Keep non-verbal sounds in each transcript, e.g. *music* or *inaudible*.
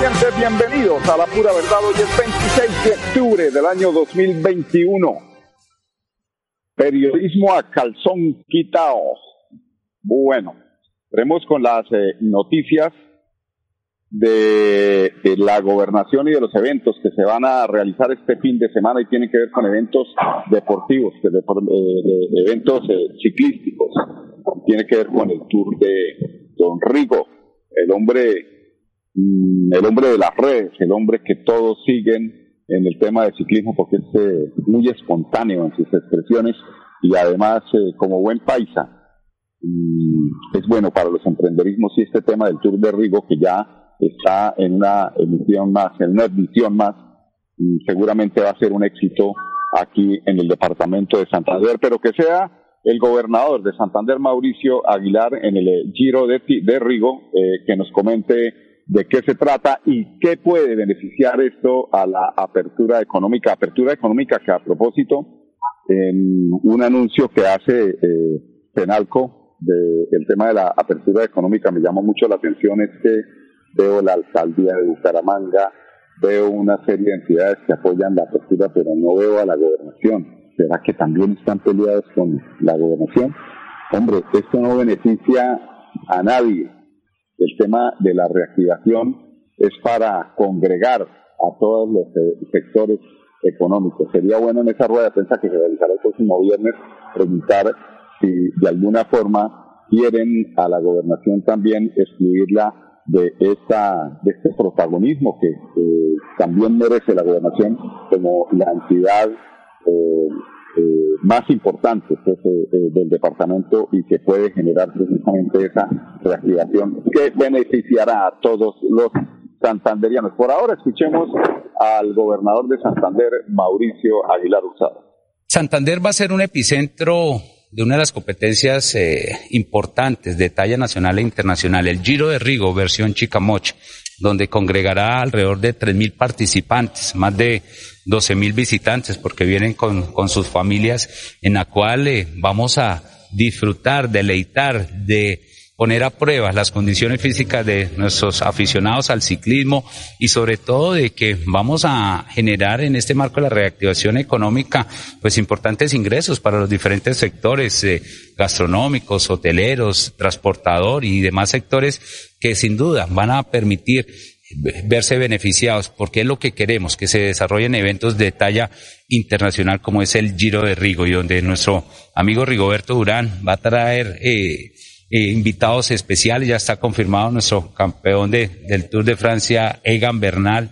A la pura verdad. Hoy es 26 de octubre del año 2021. Periodismo a calzón quitado. Bueno, veremos con las eh, noticias de, la gobernación y de los eventos que se van a realizar este fin de semana y tienen que ver con eventos deportivos, de, eh, eventos eh, ciclísticos. Tiene que ver con el Tour de Don Rigo, el hombre el hombre de las redes, el hombre que todos siguen en el tema de ciclismo porque es eh, muy espontáneo en sus expresiones y además eh, como buen paisa mm, es bueno para los emprenderismos y este tema del Tour de Rigo que ya está en una emisión más, en una edición más, y seguramente va a ser un éxito aquí en el departamento de Santander, pero que sea el gobernador de Santander, Mauricio Aguilar, en el eh, Giro de, de Rigo, que nos comente de qué se trata y qué puede beneficiar esto a la apertura económica. Apertura económica que a propósito, en un anuncio que hace eh, Penalco del tema de la apertura económica me llama mucho la atención es que veo la alcaldía de Bucaramanga, veo una serie de entidades que apoyan la apertura, pero no veo a la gobernación. ¿Será que también están peleados con la gobernación? Hombre, esto no beneficia a nadie el tema de la reactivación es para congregar a todos los sectores económicos. Sería bueno en esa rueda de prensa que se realizará el próximo viernes preguntar si de alguna forma quieren a la gobernación también excluirla de esta de este protagonismo que también merece la gobernación como la entidad eh, eh, más importantes eh, eh, del departamento y que puede generar precisamente esa reactivación que beneficiará a todos los santanderianos. Por ahora escuchemos al gobernador de Santander, Mauricio Aguilar Usado. Santander va a ser un epicentro de una de las competencias importantes de talla nacional e internacional, el Giro de Rigo, versión Chicamoch, donde congregará alrededor de 3.000 participantes, más de 12.000 visitantes, porque vienen con, con, sus familias, en la cual eh, vamos a disfrutar, deleitar, de poner a prueba las condiciones físicas de nuestros aficionados al ciclismo y sobre todo de que vamos a generar en este marco de la reactivación económica pues importantes ingresos para los diferentes sectores eh, gastronómicos, hoteleros, transportador y demás sectores que sin duda van a permitir verse beneficiados, porque es lo que queremos, que se desarrollen eventos de talla internacional como es el Giro de Rigo y donde nuestro amigo Rigoberto Durán va a traer eh, eh, invitados especiales, ya está confirmado nuestro campeón de, del Tour de Francia, Egan Bernal,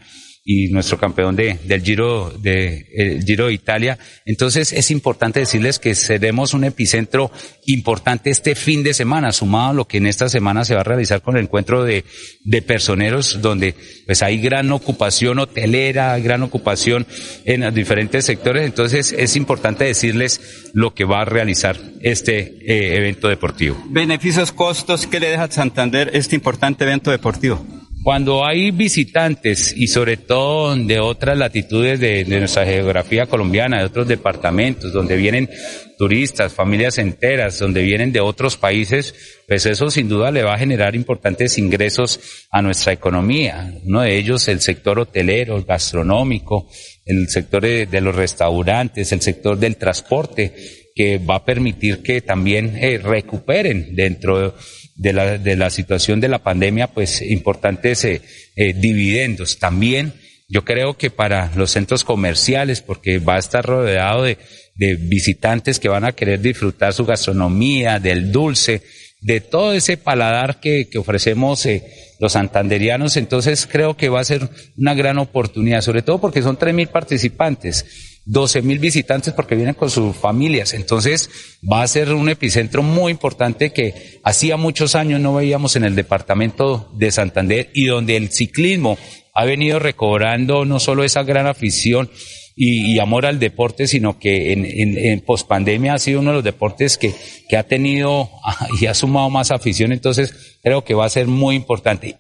y nuestro campeón de, del Giro de, el Giro de Italia. Entonces es importante decirles que seremos un epicentro importante este fin de semana, sumado a lo que en esta semana se va a realizar con el encuentro de, de personeros, donde pues hay gran ocupación hotelera, gran ocupación en los diferentes sectores. Entonces es importante decirles lo que va a realizar este eh, evento deportivo. Beneficios, costos, ¿qué le deja a Santander este importante evento deportivo? Cuando hay visitantes y sobre todo de otras latitudes de, nuestra geografía colombiana, de otros departamentos, donde vienen turistas, familias enteras, donde vienen de otros países, pues eso sin duda le va a generar importantes ingresos a nuestra economía. Uno de ellos el sector hotelero, gastronómico, el sector de, los restaurantes, el sector del transporte, que va a permitir que también eh, recuperen dentro de de la, de la situación de la pandemia, pues importantes eh, eh, dividendos. También yo creo que para los centros comerciales, porque va a estar rodeado de, de visitantes que van a querer disfrutar su gastronomía, del dulce, de todo ese paladar que, que ofrecemos eh, los santanderianos. Entonces creo que va a ser una gran oportunidad, sobre todo porque son 3.000 participantes. 12 mil visitantes porque vienen con sus familias. Entonces va a ser un epicentro muy importante que hacía muchos años no veíamos en el departamento de Santander y donde el ciclismo ha venido recobrando no solo esa gran afición y, amor al deporte, sino que en, en, en pospandemia ha sido uno de los deportes que, que ha tenido *laughs* y ha sumado más afición. Entonces creo que va a ser muy importante.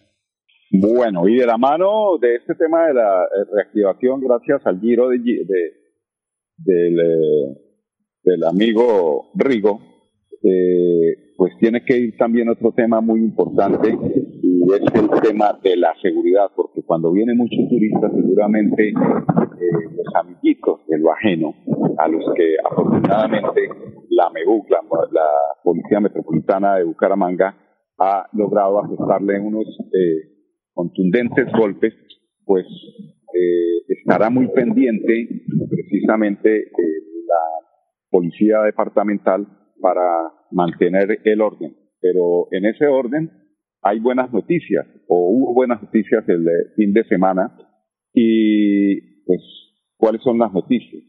Bueno, y de la mano de este tema de la eh, reactivación, gracias al giro de, de del, eh, del amigo Rigo, eh, pues tiene que ir también otro tema muy importante y es el tema de la seguridad, porque cuando vienen muchos turistas seguramente eh, los amiguitos de lo ajeno, a los que afortunadamente la MEBUC, la, la Policía Metropolitana de Bucaramanga, ha logrado ajustarle unos eh, contundentes golpes, pues eh, estará muy pendiente precisamente eh, la policía departamental para mantener el orden. Pero en ese orden hay buenas noticias, o hubo buenas noticias el eh, fin de semana, y pues, ¿cuáles son las noticias?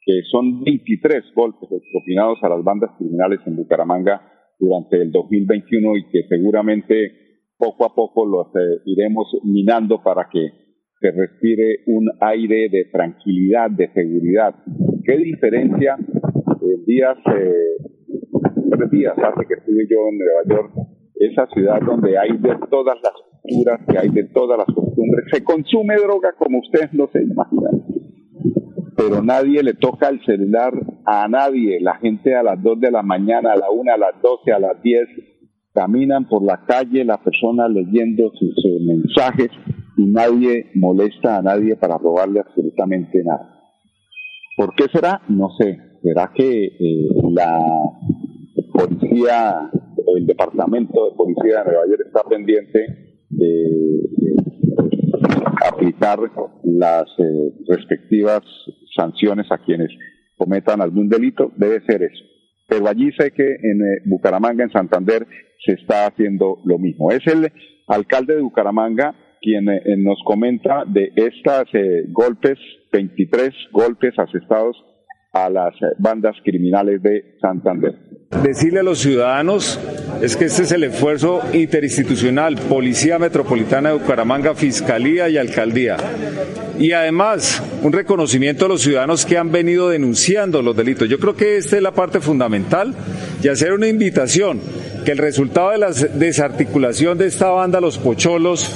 Que son 23 golpes propinados a las bandas criminales en Bucaramanga durante el 2021 y que seguramente poco a poco los iremos minando para que se respire un aire de tranquilidad, de seguridad. ¿Qué diferencia en días, eh, tres días hace que estuve yo en Nueva York, esa ciudad donde hay de todas las culturas, que hay de todas las costumbres, se consume droga como ustedes no se imaginan, pero nadie le toca el celular a nadie, la gente a las dos de la mañana, a la una, a las doce, a las diez, caminan por la calle, la persona leyendo sus mensajes, y nadie molesta a nadie para robarle absolutamente nada. ¿Por qué será? No sé. ¿Será que eh, la policía, el departamento de policía de Nueva York está pendiente de, aplicar las eh, respectivas sanciones a quienes cometan algún delito? Debe ser eso. Pero allí sé que en eh, Bucaramanga, en Santander, se está haciendo lo mismo. Es el alcalde de Bucaramanga quien eh, nos comenta de estos eh, golpes, 23 golpes asestados a las eh, bandas criminales de Santander. Decirle a los ciudadanos es que este es el esfuerzo interinstitucional, Policía Metropolitana de Bucaramanga, Fiscalía y Alcaldía. Y además, un reconocimiento a los ciudadanos que han venido denunciando los delitos. Yo creo que esta es la parte fundamental y hacer una invitación que el resultado de la desarticulación de esta banda, los pocholos,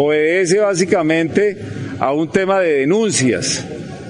obedece básicamente a un tema de denuncias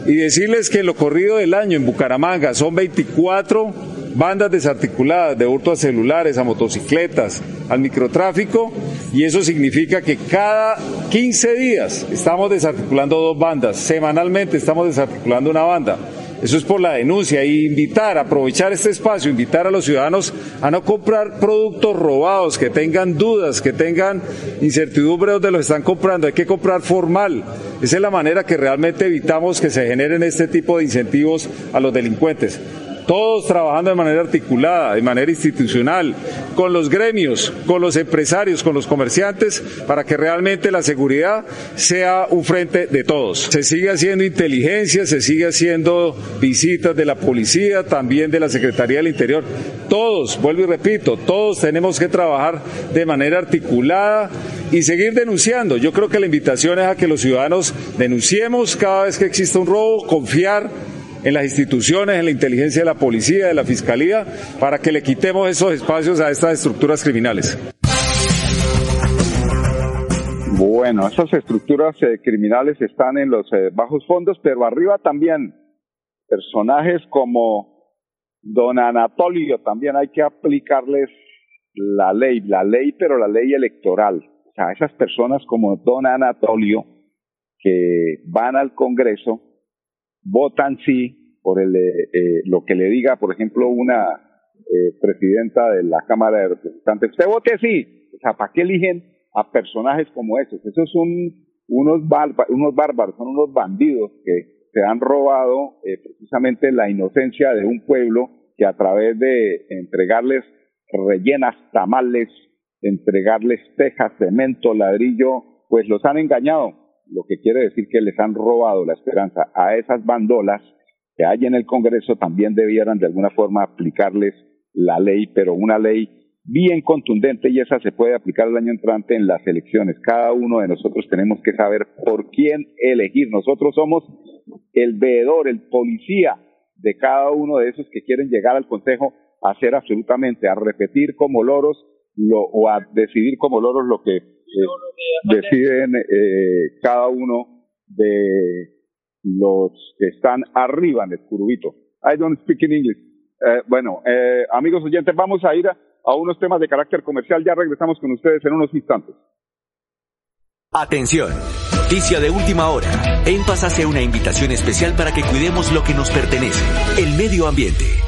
y decirles que en lo corrido del año en Bucaramanga son 24 bandas desarticuladas de hurto a celulares, a motocicletas, al microtráfico y eso significa que cada 15 días estamos desarticulando dos bandas, semanalmente estamos desarticulando una banda. Eso es por la denuncia y invitar, aprovechar este espacio, invitar a los ciudadanos a no comprar productos robados, que tengan dudas, que tengan incertidumbre donde los están comprando. Hay que comprar formal. Esa es la manera que realmente evitamos que se generen este tipo de incentivos a los delincuentes todos trabajando de manera articulada, de manera institucional, con los gremios, con los empresarios, con los comerciantes, para que realmente la seguridad sea un frente de todos. Se sigue haciendo inteligencia, se sigue haciendo visitas de la policía, también de la Secretaría del Interior. Todos, vuelvo y repito, todos tenemos que trabajar de manera articulada y seguir denunciando. Yo creo que la invitación es a que los ciudadanos denunciemos cada vez que exista un robo, confiar en las instituciones, en la inteligencia de la policía, de la fiscalía, para que le quitemos esos espacios a estas estructuras criminales. Bueno, esas estructuras eh, criminales están en los eh, bajos fondos, pero arriba también personajes como don Anatolio, también hay que aplicarles la ley, la ley, pero la ley electoral. O sea, esas personas como don Anatolio que van al Congreso votan sí por el, eh, eh, lo que le diga, por ejemplo, una eh, presidenta de la Cámara de Representantes. Usted vote sí. O sea, ¿para qué eligen a personajes como esos? Esos son unos, unos bárbaros, son unos bandidos que se han robado precisamente la inocencia de un pueblo que a través de entregarles rellenas tamales, entregarles tejas, cemento, ladrillo, pues los han engañado, lo que quiere decir que les han robado la esperanza a esas bandolas que hay en el Congreso, también debieran de alguna forma aplicarles la ley, pero una ley bien contundente y esa se puede aplicar el año entrante en las elecciones. Cada uno de nosotros tenemos que saber por quién elegir. Nosotros somos el veedor, el policía de cada uno de esos que quieren llegar al Consejo a hacer absolutamente, a repetir como loros lo, o a decidir como loros lo que eh, deciden eh, cada uno de los que están arriba en el curubito. I don't speak in English. Eh, bueno, eh, amigos oyentes, vamos a ir a, a unos temas de carácter comercial. Ya regresamos con ustedes en unos instantes. Atención. Noticia de última hora. En Paz hace una invitación especial para que cuidemos lo que nos pertenece, el medio ambiente.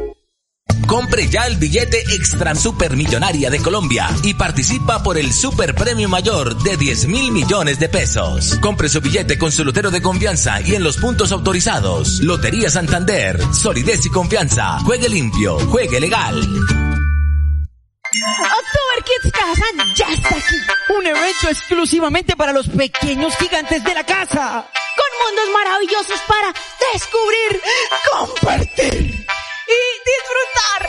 Compre ya el billete Extra Super Millonaria de Colombia y participa por el Super Premio Mayor de 10 mil millones de pesos. Compre su billete con su lotero de confianza y en los puntos autorizados. Lotería Santander, solidez y confianza. Juegue limpio, juegue legal. October Kids Kazan ya está aquí. Un evento exclusivamente para los pequeños gigantes de la casa. Con mundos maravillosos para descubrir, compartir disfrutar.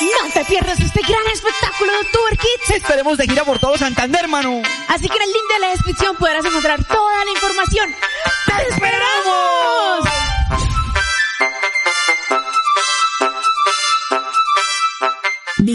No te pierdas este gran espectáculo de October Kids. Estaremos de gira por todo Santander, hermano. Así que en el link de la descripción podrás encontrar toda la información. ¡Te esperamos!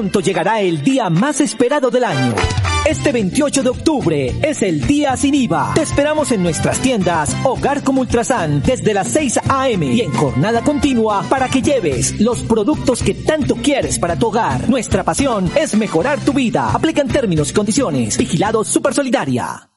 Pronto llegará el día más esperado del año. Este 28 de octubre es el día sin IVA. Te esperamos en nuestras tiendas Hogar como Ultrasan desde las 6 a.m. y en jornada continua para que lleves los productos que tanto quieres para tu hogar. Nuestra pasión es mejorar tu vida. Aplican términos y condiciones. Vigilado Super Solidaria.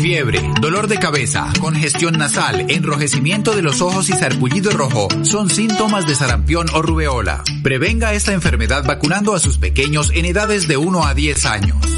Fiebre, dolor de cabeza, congestión nasal, enrojecimiento de los ojos y sarpullido rojo son síntomas de sarampión o rubeola. Prevenga esta enfermedad vacunando a sus pequeños en edades de 1 a 10 años.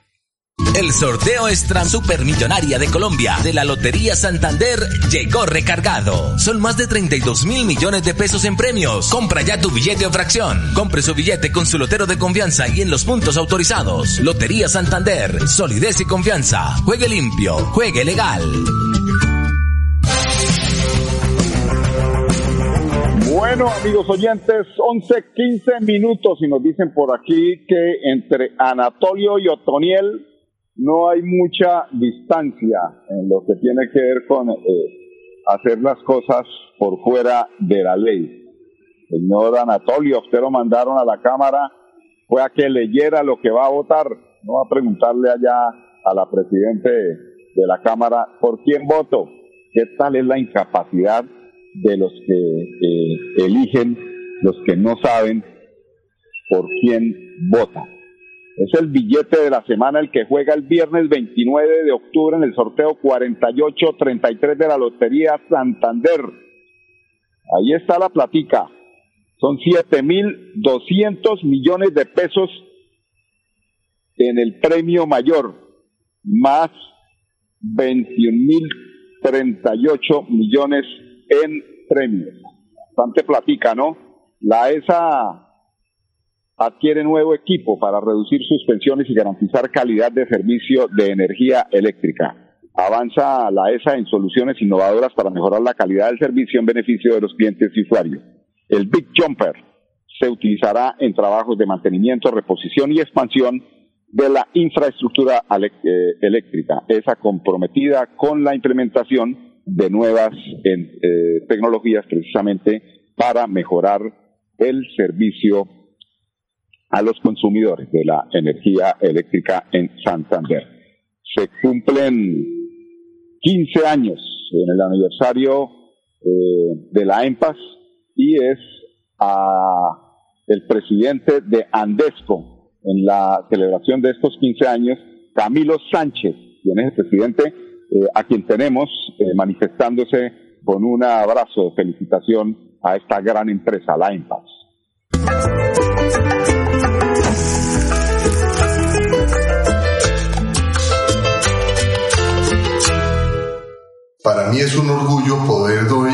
El sorteo extra supermillonaria de Colombia de la Lotería Santander llegó recargado. Son más de 32 mil millones de pesos en premios. Compra ya tu billete o fracción. Compre su billete con su lotero de confianza y en los puntos autorizados. Lotería Santander, solidez y confianza. Juegue limpio, juegue legal. Bueno, amigos oyentes, 11, 15 minutos y nos dicen por aquí que entre Anatolio y Otoniel no hay mucha distancia en lo que tiene que ver con eh, hacer las cosas por fuera de la ley. Señor Anatolio, usted lo mandaron a la Cámara, fue a que leyera lo que va a votar, no a preguntarle allá a la Presidente de la Cámara por quién voto. ¿Qué tal es la incapacidad de los que eligen, los que no saben por quién votan. Es el billete de la semana el que juega el viernes 29 de octubre en el sorteo 4833 de la Lotería Santander. Ahí está la platica. Son 7.200 millones de pesos en el premio mayor, más 21.038 millones en premios. Bastante platica, ¿no? La ESA adquiere nuevo equipo para reducir suspensiones y garantizar calidad de servicio de energía eléctrica. Avanza la ESA en soluciones innovadoras para mejorar la calidad del servicio en beneficio de los clientes y usuarios. El Big Jumper se utilizará en trabajos de mantenimiento, reposición y expansión de la infraestructura eh, eléctrica. ESA comprometida con la implementación de nuevas eh, tecnologías precisamente para mejorar el servicio a los consumidores de la energía eléctrica en Santander. Se cumplen 15 años en el aniversario eh, de la EMPAS y es a el presidente de Andesco en la celebración de estos 15 años, Camilo Sánchez, quien es el presidente eh, a quien tenemos eh, manifestándose con un abrazo de felicitación a esta gran empresa, la IMPAS. Para mí es un orgullo poder hoy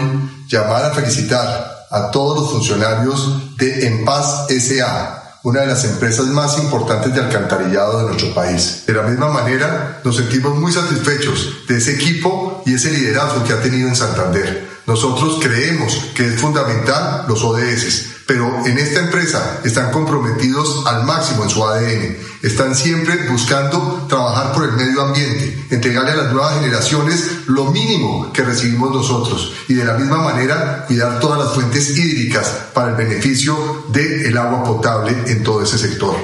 llamar a felicitar a todos los funcionarios de En Paz SA, una de las empresas más importantes de alcantarillado de nuestro país. De la misma manera, nos sentimos muy satisfechos de ese equipo y ese liderazgo que ha tenido en Santander. Nosotros creemos que es fundamental los ODS, pero en esta empresa están comprometidos al máximo en su ADN. Están siempre buscando trabajar por el medio ambiente, entregarle a las nuevas generaciones lo mínimo que recibimos nosotros y de la misma manera cuidar todas las fuentes hídricas para el beneficio del agua potable en todo ese sector.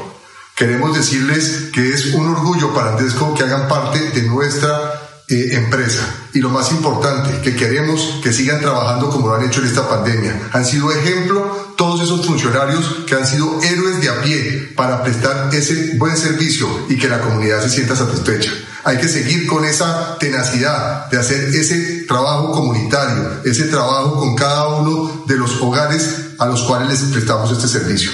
Queremos decirles que es un orgullo para Andesco que hagan parte de nuestra eh, empresa. Y lo más importante, que queremos que sigan trabajando como lo han hecho en esta pandemia. Han sido ejemplo todos esos funcionarios que han sido héroes de a pie para prestar ese buen servicio y que la comunidad se sienta satisfecha. Hay que seguir con esa tenacidad de hacer ese trabajo comunitario, ese trabajo con cada uno de los hogares a los cuales les prestamos este servicio.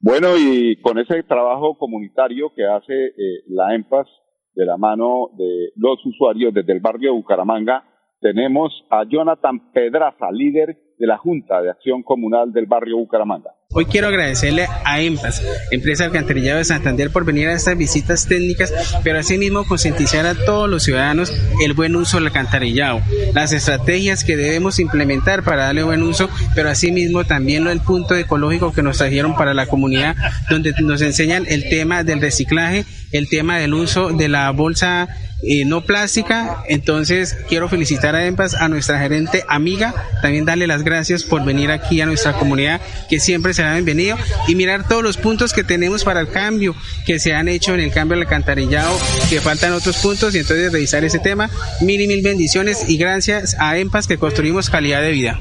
Bueno, y con ese trabajo comunitario que hace eh, la EMPAS de la mano de los usuarios desde el barrio de Bucaramanga, tenemos a Jonathan Pedraza, líder de la Junta de Acción Comunal del barrio Bucaramanga. Hoy quiero agradecerle a EMPAS, Empresa Alcantarillado de Santander, por venir a estas visitas técnicas, pero asimismo concientizar a todos los ciudadanos el buen uso del alcantarillado, las estrategias que debemos implementar para darle buen uso, pero asimismo también el punto ecológico que nos trajeron para la comunidad, donde nos enseñan el tema del reciclaje, el tema del uso de la bolsa eh, no plástica. Entonces quiero felicitar a EMPAS, a nuestra gerente amiga, también darle las gracias por venir aquí a nuestra comunidad, que siempre se bienvenido y mirar todos los puntos que tenemos para el cambio que se han hecho en el cambio del alcantarillado, que faltan otros puntos y entonces revisar ese tema. Mil y mil bendiciones y gracias a EMPAS que construimos calidad de vida.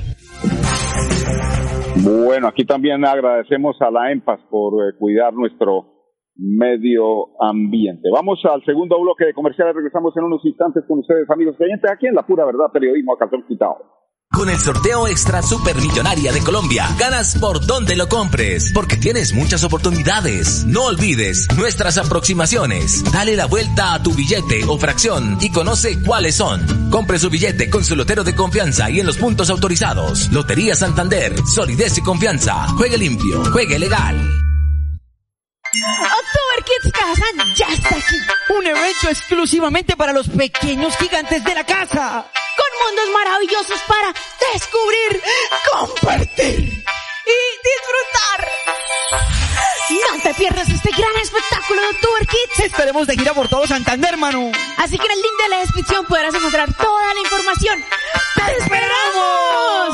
Bueno, aquí también agradecemos a la EMPAS por eh, cuidar nuestro medio ambiente. Vamos al segundo bloque de comerciales. Regresamos en unos instantes con ustedes, amigos oyentes, aquí en La Pura Verdad Periodismo a Calzón Quitado. Con el sorteo Extra Supermillonaria de Colombia, ganas por donde lo compres, porque tienes muchas oportunidades. No olvides nuestras aproximaciones. Dale la vuelta a tu billete o fracción y conoce cuáles son. Compre su billete con su lotero de confianza y en los puntos autorizados. Lotería Santander, solidez y confianza. Juegue limpio, juegue legal. October Kids Kazan ya está aquí. Un evento exclusivamente para los pequeños gigantes de la casa con mundos maravillosos para descubrir, compartir y disfrutar. No te pierdas este gran espectáculo de Tour Kids. Estaremos de gira por todo Santander, hermano. Así que en el link de la descripción podrás encontrar toda la información. ¡Te esperamos!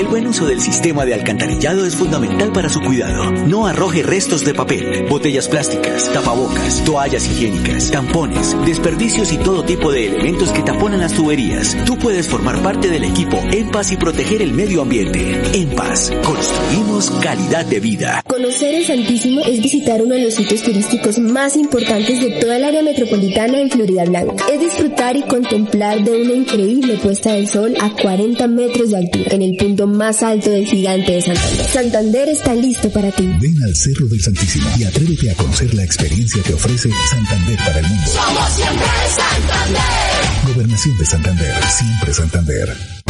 El buen uso del sistema de alcantarillado es fundamental para su cuidado. No arroje restos de papel, botellas plásticas, tapabocas, toallas higiénicas, tampones, desperdicios y todo tipo de elementos que taponan las tuberías. Tú puedes formar parte del equipo En Paz y proteger el medio ambiente. En Paz, construimos calidad de vida. Conocer el Santísimo es visitar uno de los sitios turísticos más importantes de toda el área metropolitana en Florida Blanca. Es disfrutar y contemplar de una increíble puesta del sol a 40 metros de altura en el punto más alto del gigante de Santander. Santander está listo para ti. Ven al Cerro del Santísimo y atrévete a conocer la experiencia que ofrece Santander para el mundo. Somos siempre Santander. Gobernación de Santander, siempre Santander.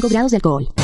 grados de alcohol.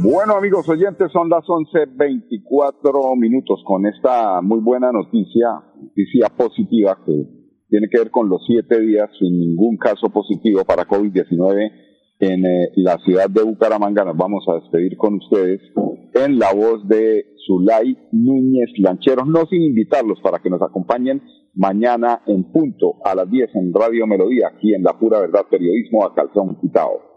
Bueno, amigos oyentes, son las 11.24 minutos con esta muy buena noticia, noticia positiva que tiene que ver con los siete días sin ningún caso positivo para COVID-19 en eh, la ciudad de Bucaramanga. Nos vamos a despedir con ustedes en la voz de Zulay Núñez Lancheros, no sin invitarlos para que nos acompañen mañana en punto a las 10 en Radio Melodía, aquí en La Pura Verdad Periodismo a Calzón Quitado.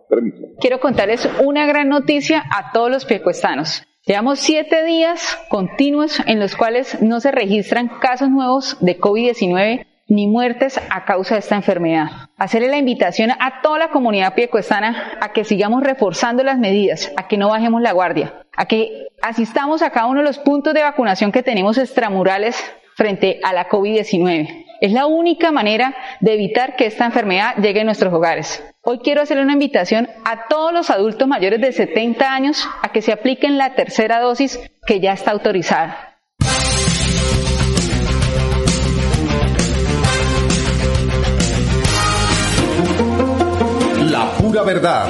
Quiero contarles una gran noticia a todos los piecuestanos. Llevamos siete días continuos en los cuales no se registran casos nuevos de COVID-19 ni muertes a causa de esta enfermedad. Hacerle la invitación a toda la comunidad piecuestana a que sigamos reforzando las medidas, a que no bajemos la guardia, a que asistamos a cada uno de los puntos de vacunación que tenemos extramurales frente a la COVID-19. Es la única manera de evitar que esta enfermedad llegue a nuestros hogares. Hoy quiero hacerle una invitación a todos los adultos mayores de 70 años a que se apliquen la tercera dosis que ya está autorizada. La pura verdad.